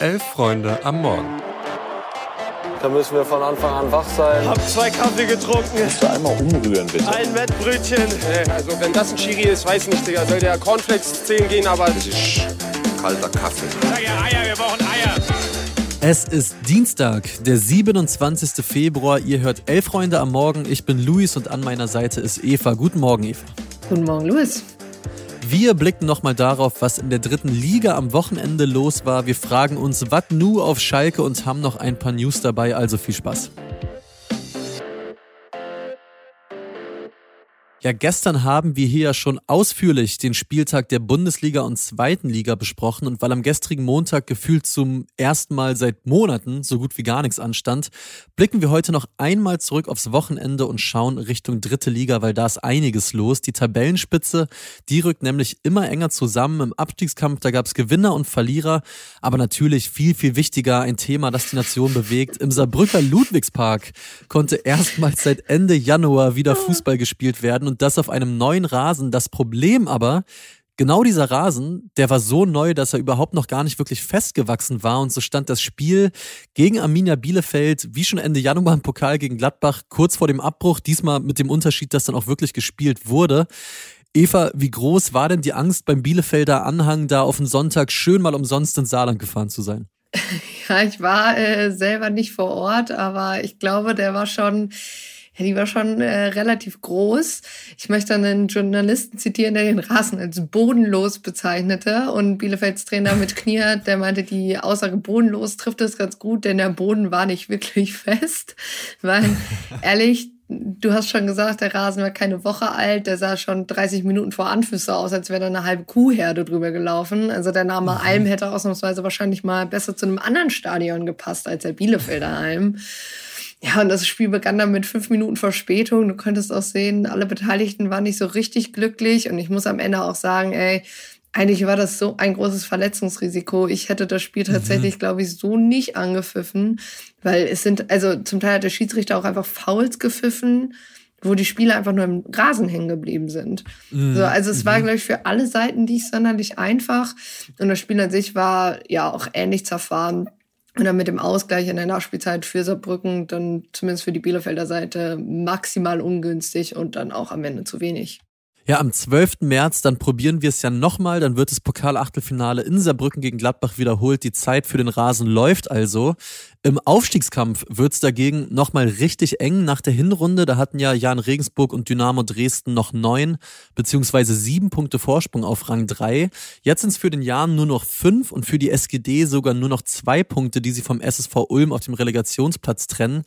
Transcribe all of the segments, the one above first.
Elf Freunde am Morgen. Da müssen wir von Anfang an wach sein. Hab zwei Kaffee getrunken. Musst du einmal umrühren, bitte. Ein Wettbrötchen. Also wenn das ein Schiri ist, weiß nicht, Digga. Soll der Cornflakes 10 gehen, aber... Das ist kalter Kaffee. Sag ja Eier, wir brauchen Eier. Es ist Dienstag, der 27. Februar. Ihr hört Elf Freunde am Morgen. Ich bin Luis und an meiner Seite ist Eva. Guten Morgen, Eva. Guten Morgen, Luis. Wir blicken nochmal darauf, was in der dritten Liga am Wochenende los war. Wir fragen uns, was nu auf Schalke und haben noch ein paar News dabei, also viel Spaß. Ja, gestern haben wir hier ja schon ausführlich den Spieltag der Bundesliga und zweiten Liga besprochen und weil am gestrigen Montag gefühlt zum ersten Mal seit Monaten so gut wie gar nichts anstand, blicken wir heute noch einmal zurück aufs Wochenende und schauen Richtung dritte Liga, weil da ist einiges los. Die Tabellenspitze, die rückt nämlich immer enger zusammen. Im Abstiegskampf, da gab es Gewinner und Verlierer, aber natürlich viel, viel wichtiger ein Thema, das die Nation bewegt. Im Saarbrücker Ludwigspark konnte erstmals seit Ende Januar wieder Fußball gespielt werden und das auf einem neuen Rasen. Das Problem aber, genau dieser Rasen, der war so neu, dass er überhaupt noch gar nicht wirklich festgewachsen war und so stand das Spiel gegen Arminia Bielefeld, wie schon Ende Januar im Pokal gegen Gladbach, kurz vor dem Abbruch, diesmal mit dem Unterschied, dass dann auch wirklich gespielt wurde. Eva, wie groß war denn die Angst beim Bielefelder Anhang, da auf den Sonntag schön mal umsonst ins Saarland gefahren zu sein? Ja, ich war äh, selber nicht vor Ort, aber ich glaube, der war schon ja, die war schon äh, relativ groß. Ich möchte einen Journalisten zitieren, der den Rasen als bodenlos bezeichnete. Und Bielefelds Trainer mit Knier, der meinte, die Aussage bodenlos trifft es ganz gut, denn der Boden war nicht wirklich fest. Weil, ehrlich, du hast schon gesagt, der Rasen war keine Woche alt, der sah schon 30 Minuten vor Anfüße aus, als wäre da eine halbe Kuhherde drüber gelaufen. Also der Name mhm. Alm hätte ausnahmsweise wahrscheinlich mal besser zu einem anderen Stadion gepasst als der Bielefelder Alm. Ja, und das Spiel begann dann mit fünf Minuten Verspätung. Du könntest auch sehen, alle Beteiligten waren nicht so richtig glücklich. Und ich muss am Ende auch sagen, ey, eigentlich war das so ein großes Verletzungsrisiko. Ich hätte das Spiel mhm. tatsächlich, mhm. glaube ich, so nicht angepfiffen, weil es sind, also zum Teil hat der Schiedsrichter auch einfach Fouls gepfiffen, wo die Spieler einfach nur im Rasen hängen geblieben sind. Mhm. So, also es war, mhm. glaube ich, für alle Seiten nicht sonderlich einfach. Und das Spiel an sich war ja auch ähnlich zerfahren. Und dann mit dem Ausgleich in der Nachspielzeit für Saarbrücken dann zumindest für die Bielefelder Seite maximal ungünstig und dann auch am Ende zu wenig. Ja, am 12. März, dann probieren wir es ja nochmal. Dann wird das Pokalachtelfinale in Saarbrücken gegen Gladbach wiederholt. Die Zeit für den Rasen läuft also. Im Aufstiegskampf wird es dagegen nochmal richtig eng nach der Hinrunde. Da hatten ja Jan Regensburg und Dynamo Dresden noch neun beziehungsweise sieben Punkte Vorsprung auf Rang drei. Jetzt sind es für den Jan nur noch fünf und für die SGD sogar nur noch zwei Punkte, die sie vom SSV Ulm auf dem Relegationsplatz trennen.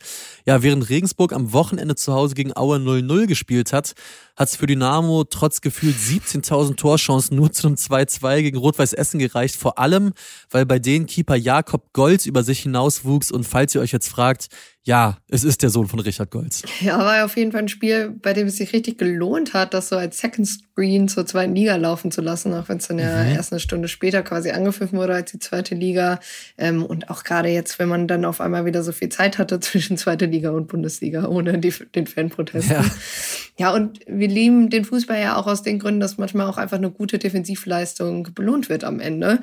Ja, während Regensburg am Wochenende zu Hause gegen Aue 0-0 gespielt hat, hat es für Dynamo trotz gefühlt 17.000 Torchancen nur zu einem 2-2 gegen Rot-Weiß Essen gereicht. Vor allem, weil bei denen Keeper Jakob Golz über sich hinauswuchs Nachwuchs. Und falls ihr euch jetzt fragt, ja, es ist der Sohn von Richard Golz. Ja, war auf jeden Fall ein Spiel, bei dem es sich richtig gelohnt hat, das so als Second Screen zur zweiten Liga laufen zu lassen, auch wenn es dann ja mhm. erst eine Stunde später quasi angepfiffen wurde als die zweite Liga. Ähm, und auch gerade jetzt, wenn man dann auf einmal wieder so viel Zeit hatte zwischen zweite Liga und Bundesliga, ohne die, den Fanprotesten. Ja. ja, und wir lieben den Fußball ja auch aus den Gründen, dass manchmal auch einfach eine gute Defensivleistung belohnt wird am Ende.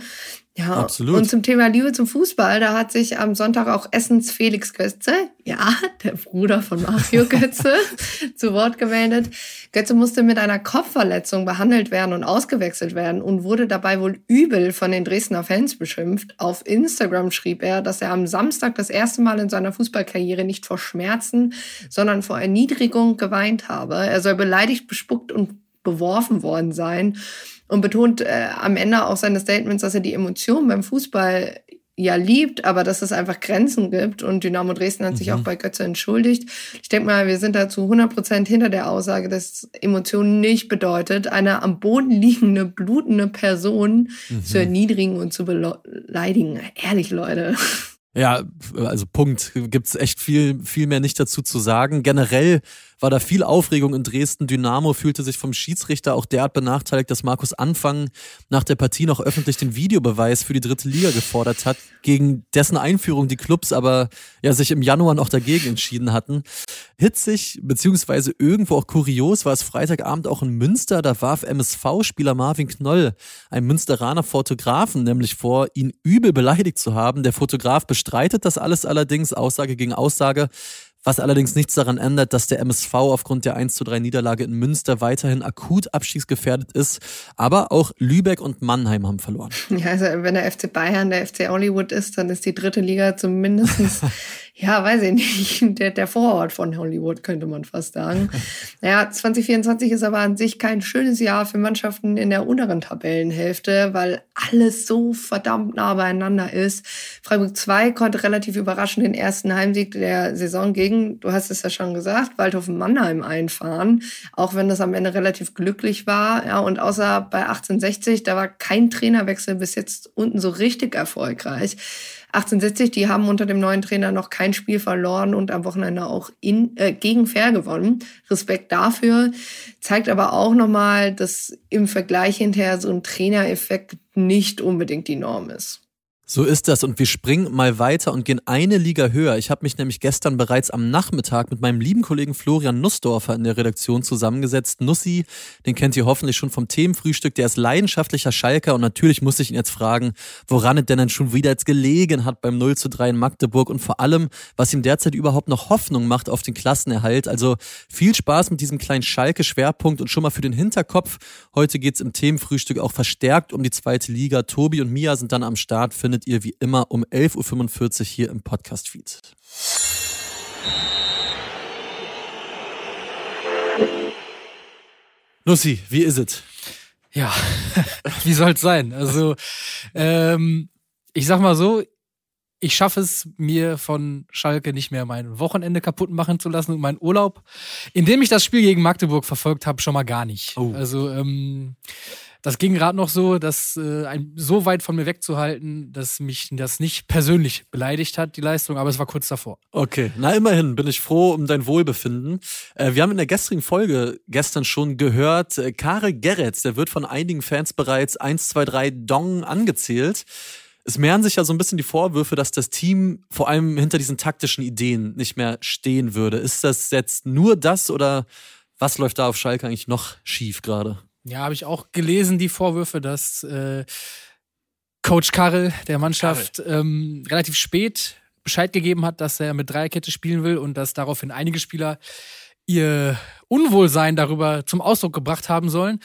Ja, Absolut. Und zum Thema Liebe zum Fußball, da hat sich am Sonntag auch Essens Felix Götze, ja, der Bruder von Mario Götze, zu Wort gemeldet. Götze musste mit einer Kopfverletzung behandelt werden und ausgewechselt werden und wurde dabei wohl übel von den Dresdner Fans beschimpft. Auf Instagram schrieb er, dass er am Samstag das erste Mal in seiner Fußballkarriere nicht vor Schmerzen, sondern vor Erniedrigung geweint habe. Er soll beleidigt, bespuckt und beworfen worden sein und betont äh, am Ende auch seines Statements, dass er die Emotionen beim Fußball ja liebt, aber dass es einfach Grenzen gibt. Und Dynamo Dresden hat mhm. sich auch bei Götze entschuldigt. Ich denke mal, wir sind da zu 100 Prozent hinter der Aussage, dass Emotionen nicht bedeutet, eine am Boden liegende, blutende Person mhm. zu erniedrigen und zu beleidigen. Ehrlich, Leute. Ja, also Punkt. Gibt's echt viel, viel mehr nicht dazu zu sagen. Generell war da viel Aufregung in Dresden. Dynamo fühlte sich vom Schiedsrichter auch derart benachteiligt, dass Markus Anfang nach der Partie noch öffentlich den Videobeweis für die dritte Liga gefordert hat, gegen dessen Einführung die Clubs aber ja sich im Januar noch dagegen entschieden hatten. Hitzig, beziehungsweise irgendwo auch kurios war es Freitagabend auch in Münster. Da warf MSV-Spieler Marvin Knoll einem Münsteraner Fotografen nämlich vor, ihn übel beleidigt zu haben. Der Fotograf bestreitet das alles allerdings, Aussage gegen Aussage. Was allerdings nichts daran ändert, dass der MSV aufgrund der 1 zu 3 Niederlage in Münster weiterhin akut abstiegsgefährdet ist. Aber auch Lübeck und Mannheim haben verloren. Ja, also wenn der FC Bayern der FC Hollywood ist, dann ist die dritte Liga zumindest ja, weiß ich nicht, der, der Vorort von Hollywood, könnte man fast sagen. Naja, 2024 ist aber an sich kein schönes Jahr für Mannschaften in der unteren Tabellenhälfte, weil alles so verdammt nah beieinander ist. Freiburg 2 konnte relativ überraschend den ersten Heimsieg der Saison gegen, du hast es ja schon gesagt, Waldhofen Mannheim einfahren, auch wenn das am Ende relativ glücklich war. Ja, und außer bei 1860, da war kein Trainerwechsel bis jetzt unten so richtig erfolgreich. 1860, die haben unter dem neuen Trainer noch kein Spiel verloren und am Wochenende auch in, äh, gegen Fair gewonnen. Respekt dafür. Zeigt aber auch nochmal, dass im Vergleich hinterher so ein Trainereffekt nicht unbedingt die Norm ist. So ist das und wir springen mal weiter und gehen eine Liga höher. Ich habe mich nämlich gestern bereits am Nachmittag mit meinem lieben Kollegen Florian Nussdorfer in der Redaktion zusammengesetzt. Nussi, den kennt ihr hoffentlich schon vom Themenfrühstück, der ist leidenschaftlicher Schalker und natürlich muss ich ihn jetzt fragen, woran es denn dann schon wieder jetzt gelegen hat beim 0 zu 3 in Magdeburg und vor allem, was ihm derzeit überhaupt noch Hoffnung macht auf den Klassenerhalt. Also viel Spaß mit diesem kleinen Schalke-Schwerpunkt und schon mal für den Hinterkopf. Heute geht's im Themenfrühstück auch verstärkt um die zweite Liga. Tobi und Mia sind dann am Start, findet findet ihr wie immer um 11.45 Uhr hier im Podcast-Feed. Nussi, wie ist es? Ja, wie soll es sein? Also, ähm, ich sag mal so, ich schaffe es, mir von Schalke nicht mehr mein Wochenende kaputt machen zu lassen und meinen Urlaub, indem ich das Spiel gegen Magdeburg verfolgt habe, schon mal gar nicht. Oh. Also, ähm, das ging gerade noch so, das äh, ein, so weit von mir wegzuhalten, dass mich das nicht persönlich beleidigt hat, die Leistung, aber es war kurz davor. Okay, na immerhin bin ich froh um dein Wohlbefinden. Äh, wir haben in der gestrigen Folge gestern schon gehört, äh, Karel Gerets, der wird von einigen Fans bereits 1, 2, 3 Dong angezählt. Es mehren sich ja so ein bisschen die Vorwürfe, dass das Team vor allem hinter diesen taktischen Ideen nicht mehr stehen würde. Ist das jetzt nur das oder was läuft da auf Schalke eigentlich noch schief gerade? Ja, habe ich auch gelesen, die Vorwürfe, dass äh, Coach Karel der Mannschaft ähm, relativ spät Bescheid gegeben hat, dass er mit Dreierkette spielen will und dass daraufhin einige Spieler ihr Unwohlsein darüber zum Ausdruck gebracht haben sollen,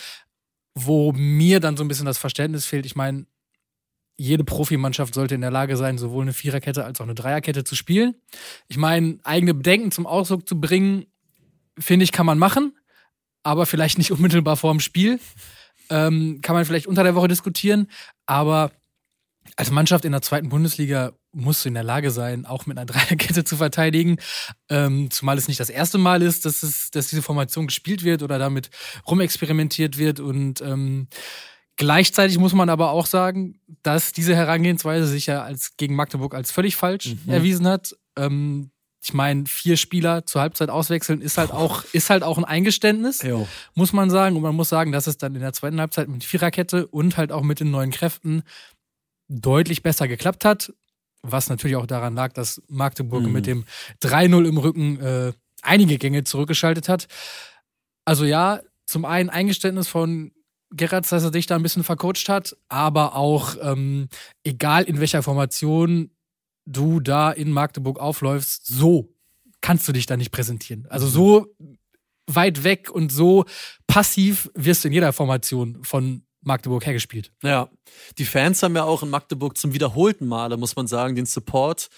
wo mir dann so ein bisschen das Verständnis fehlt. Ich meine, jede Profimannschaft sollte in der Lage sein, sowohl eine Viererkette als auch eine Dreierkette zu spielen. Ich meine, eigene Bedenken zum Ausdruck zu bringen, finde ich, kann man machen aber vielleicht nicht unmittelbar vor dem Spiel. Ähm, kann man vielleicht unter der Woche diskutieren, aber als Mannschaft in der zweiten Bundesliga musst du in der Lage sein, auch mit einer Dreierkette zu verteidigen. Ähm, zumal es nicht das erste Mal ist, dass, es, dass diese Formation gespielt wird oder damit rumexperimentiert wird. Und ähm, gleichzeitig muss man aber auch sagen, dass diese Herangehensweise sich ja als gegen Magdeburg als völlig falsch mhm. erwiesen hat. Ähm, ich meine, vier Spieler zur Halbzeit auswechseln ist halt auch, ist halt auch ein Eingeständnis, jo. muss man sagen. Und man muss sagen, dass es dann in der zweiten Halbzeit mit Viererkette und halt auch mit den neuen Kräften deutlich besser geklappt hat. Was natürlich auch daran lag, dass Magdeburg mhm. mit dem 3-0 im Rücken äh, einige Gänge zurückgeschaltet hat. Also ja, zum einen Eingeständnis von Gerrard, dass er dich da ein bisschen vercoacht hat, aber auch ähm, egal in welcher Formation du da in Magdeburg aufläufst, so kannst du dich da nicht präsentieren. Also so weit weg und so passiv wirst du in jeder Formation von Magdeburg hergespielt. Ja, die Fans haben ja auch in Magdeburg zum wiederholten Male, muss man sagen, den Support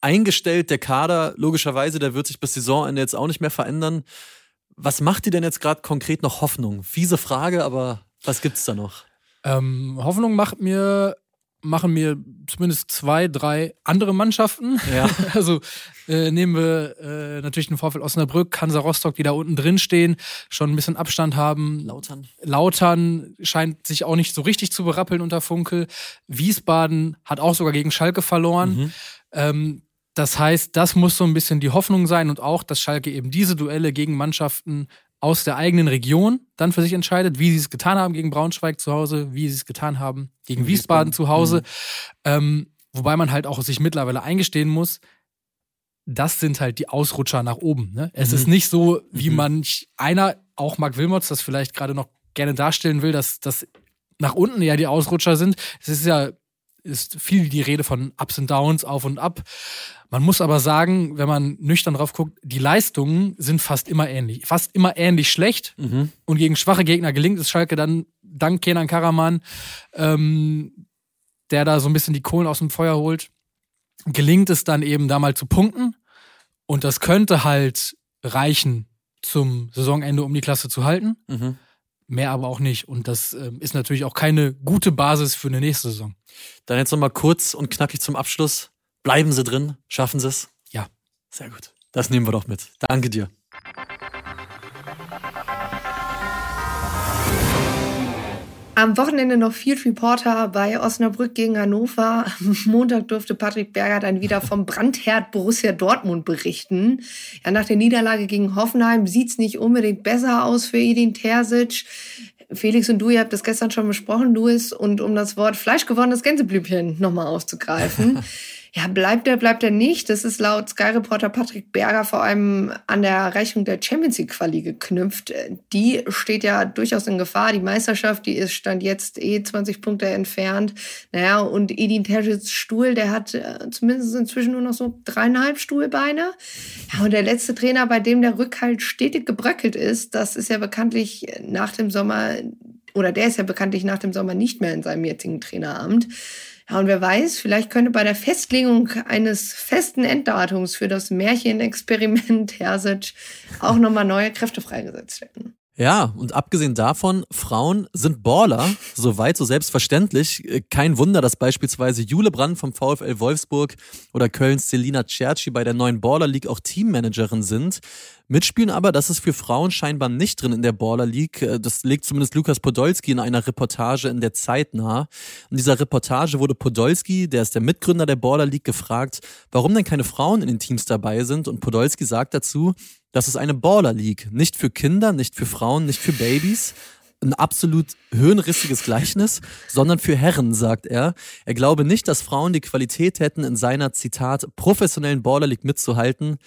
eingestellt. Der Kader, logischerweise, der wird sich bis Saisonende jetzt auch nicht mehr verändern. Was macht dir denn jetzt gerade konkret noch Hoffnung? Fiese Frage, aber was gibt's da noch? Ähm, Hoffnung macht mir machen mir zumindest zwei, drei andere Mannschaften. Ja. Also äh, nehmen wir äh, natürlich den VfL Osnabrück, Hansa Rostock, die da unten drin stehen, schon ein bisschen Abstand haben. Lautern. Lautern scheint sich auch nicht so richtig zu berappeln unter Funkel. Wiesbaden hat auch sogar gegen Schalke verloren. Mhm. Ähm, Das heißt, das muss so ein bisschen die Hoffnung sein und auch, dass Schalke eben diese Duelle gegen Mannschaften aus der eigenen Region dann für sich entscheidet, wie sie es getan haben gegen Braunschweig zu Hause, wie sie es getan haben gegen Wiesbaden, Wiesbaden zu Hause. Mhm. Ähm, wobei man halt auch sich mittlerweile eingestehen muss, das sind halt die Ausrutscher nach oben. Ne? Es mhm. ist nicht so, wie mhm. manch einer, auch Marc Wilmots, das vielleicht gerade noch gerne darstellen will, dass das nach unten ja die Ausrutscher sind. Es ist ja ist viel die Rede von Ups und Downs, auf und ab. Man muss aber sagen, wenn man nüchtern drauf guckt, die Leistungen sind fast immer ähnlich. Fast immer ähnlich schlecht. Mhm. Und gegen schwache Gegner gelingt es Schalke dann dank Kenan Karaman, ähm, der da so ein bisschen die Kohlen aus dem Feuer holt, gelingt es dann eben da mal zu punkten. Und das könnte halt reichen zum Saisonende, um die Klasse zu halten. Mhm. Mehr aber auch nicht. Und das äh, ist natürlich auch keine gute Basis für eine nächste Saison. Dann jetzt nochmal kurz und knackig zum Abschluss. Bleiben Sie drin? Schaffen Sie es? Ja. Sehr gut. Das nehmen wir doch mit. Danke dir. Am Wochenende noch Field Reporter bei Osnabrück gegen Hannover. Am Montag durfte Patrick Berger dann wieder vom Brandherd Borussia Dortmund berichten. Ja, nach der Niederlage gegen Hoffenheim sieht's nicht unbedingt besser aus für Edin Terzic. Felix und du, ihr habt das gestern schon besprochen, Luis, und um das Wort fleischgewonnenes Gänseblümchen nochmal aufzugreifen. Ja, bleibt er, bleibt er nicht. Das ist laut Sky-Reporter Patrick Berger vor allem an der Erreichung der Champions League-Quali geknüpft. Die steht ja durchaus in Gefahr. Die Meisterschaft, die ist stand jetzt eh 20 Punkte entfernt. Naja, und Edin Terzics Stuhl, der hat äh, zumindest inzwischen nur noch so dreieinhalb Stuhlbeine. Ja, und der letzte Trainer, bei dem der Rückhalt stetig gebröckelt ist, das ist ja bekanntlich nach dem Sommer, oder der ist ja bekanntlich nach dem Sommer nicht mehr in seinem jetzigen Traineramt. Ja, und wer weiß, vielleicht könnte bei der Festlegung eines festen Enddatums für das Märchenexperiment Hersic auch nochmal neue Kräfte freigesetzt werden. Ja, und abgesehen davon, Frauen sind Baller, so weit, so selbstverständlich. Kein Wunder, dass beispielsweise Jule Brand vom VfL Wolfsburg oder Kölns Selina Cerci bei der neuen Baller League auch Teammanagerin sind. Mitspielen aber, das ist für Frauen scheinbar nicht drin in der Baller League. Äh, das legt zumindest Lukas Podolski in einer Reportage in der Zeit nahe. In dieser Reportage wurde Podolski, der ist der Mitgründer der Baller League, gefragt, warum denn keine Frauen in den Teams dabei sind. Und Podolski sagt dazu, das ist eine Baller League. Nicht für Kinder, nicht für Frauen, nicht für Babys, ein absolut höhenrissiges Gleichnis, sondern für Herren, sagt er. Er glaube nicht, dass Frauen die Qualität hätten, in seiner, Zitat, professionellen Baller League mitzuhalten.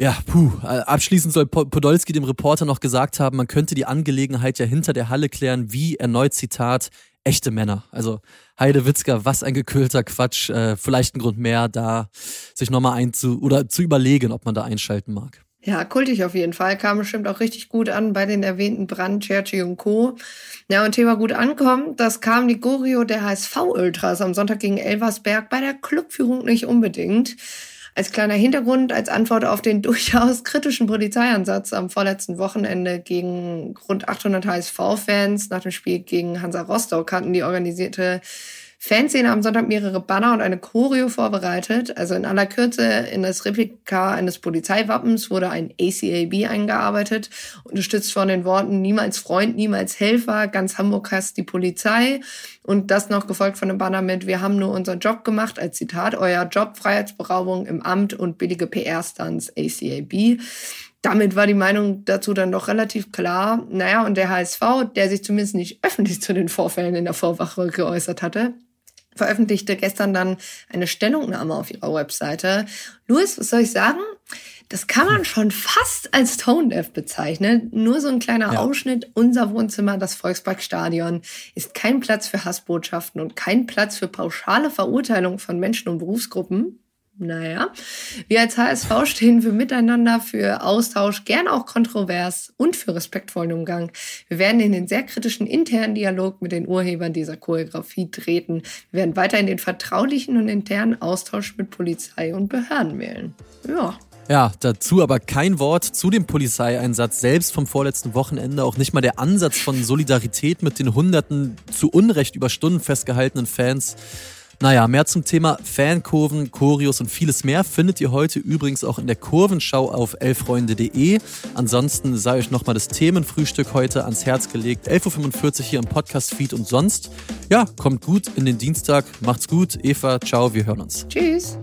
Ja, puh. Äh, abschließend soll Podolski dem Reporter noch gesagt haben, man könnte die Angelegenheit ja hinter der Halle klären, wie erneut Zitat, echte Männer. Also Heide Witzka, was ein gekühlter Quatsch. Äh, vielleicht ein Grund mehr, da sich nochmal einzu oder zu überlegen, ob man da einschalten mag. Ja, kultig auf jeden Fall. Kam bestimmt auch richtig gut an bei den erwähnten Brand, Cerci und Co. Ja, und Thema gut ankommt, das kam die Gorio der HSV-Ultras am Sonntag gegen Elversberg bei der Clubführung nicht unbedingt. Als kleiner Hintergrund, als Antwort auf den durchaus kritischen Polizeieinsatz am vorletzten Wochenende gegen rund 800 HSV-Fans nach dem Spiel gegen Hansa Rostock hatten die organisierte Fanszene am Sonntag mehrere Banner und eine Choreo vorbereitet. Also in aller Kürze in das Replika eines Polizeiwappens wurde ein ACAB eingearbeitet, unterstützt von den Worten niemals Freund, niemals Helfer, ganz Hamburg hasst die Polizei. Und das noch gefolgt von einem Banner mit, wir haben nur unseren Job gemacht, als Zitat, euer Job, Freiheitsberaubung im Amt und billige PR-Stunts, ACAB. Damit war die Meinung dazu dann doch relativ klar. Naja, und der HSV, der sich zumindest nicht öffentlich zu den Vorfällen in der Vorwache geäußert hatte, veröffentlichte gestern dann eine Stellungnahme auf ihrer Webseite. Louis, was soll ich sagen? Das kann man schon fast als Tone-Deaf bezeichnen. Nur so ein kleiner ja. Ausschnitt. Unser Wohnzimmer, das Volksparkstadion, ist kein Platz für Hassbotschaften und kein Platz für pauschale Verurteilung von Menschen und Berufsgruppen. Naja, wir als HSV stehen für Miteinander, für Austausch, gern auch kontrovers und für respektvollen Umgang. Wir werden in den sehr kritischen internen Dialog mit den Urhebern dieser Choreografie treten. Wir werden weiter in den vertraulichen und internen Austausch mit Polizei und Behörden wählen. Ja. Ja, dazu aber kein Wort zu dem Polizeieinsatz selbst vom vorletzten Wochenende. Auch nicht mal der Ansatz von Solidarität mit den hunderten zu Unrecht über Stunden festgehaltenen Fans. Naja, mehr zum Thema Fankurven, Choreos und vieles mehr findet ihr heute übrigens auch in der Kurvenschau auf elfreunde.de. Ansonsten sei euch nochmal das Themenfrühstück heute ans Herz gelegt. 11.45 Uhr hier im Podcast-Feed und sonst. Ja, kommt gut in den Dienstag. Macht's gut. Eva, ciao, wir hören uns. Tschüss.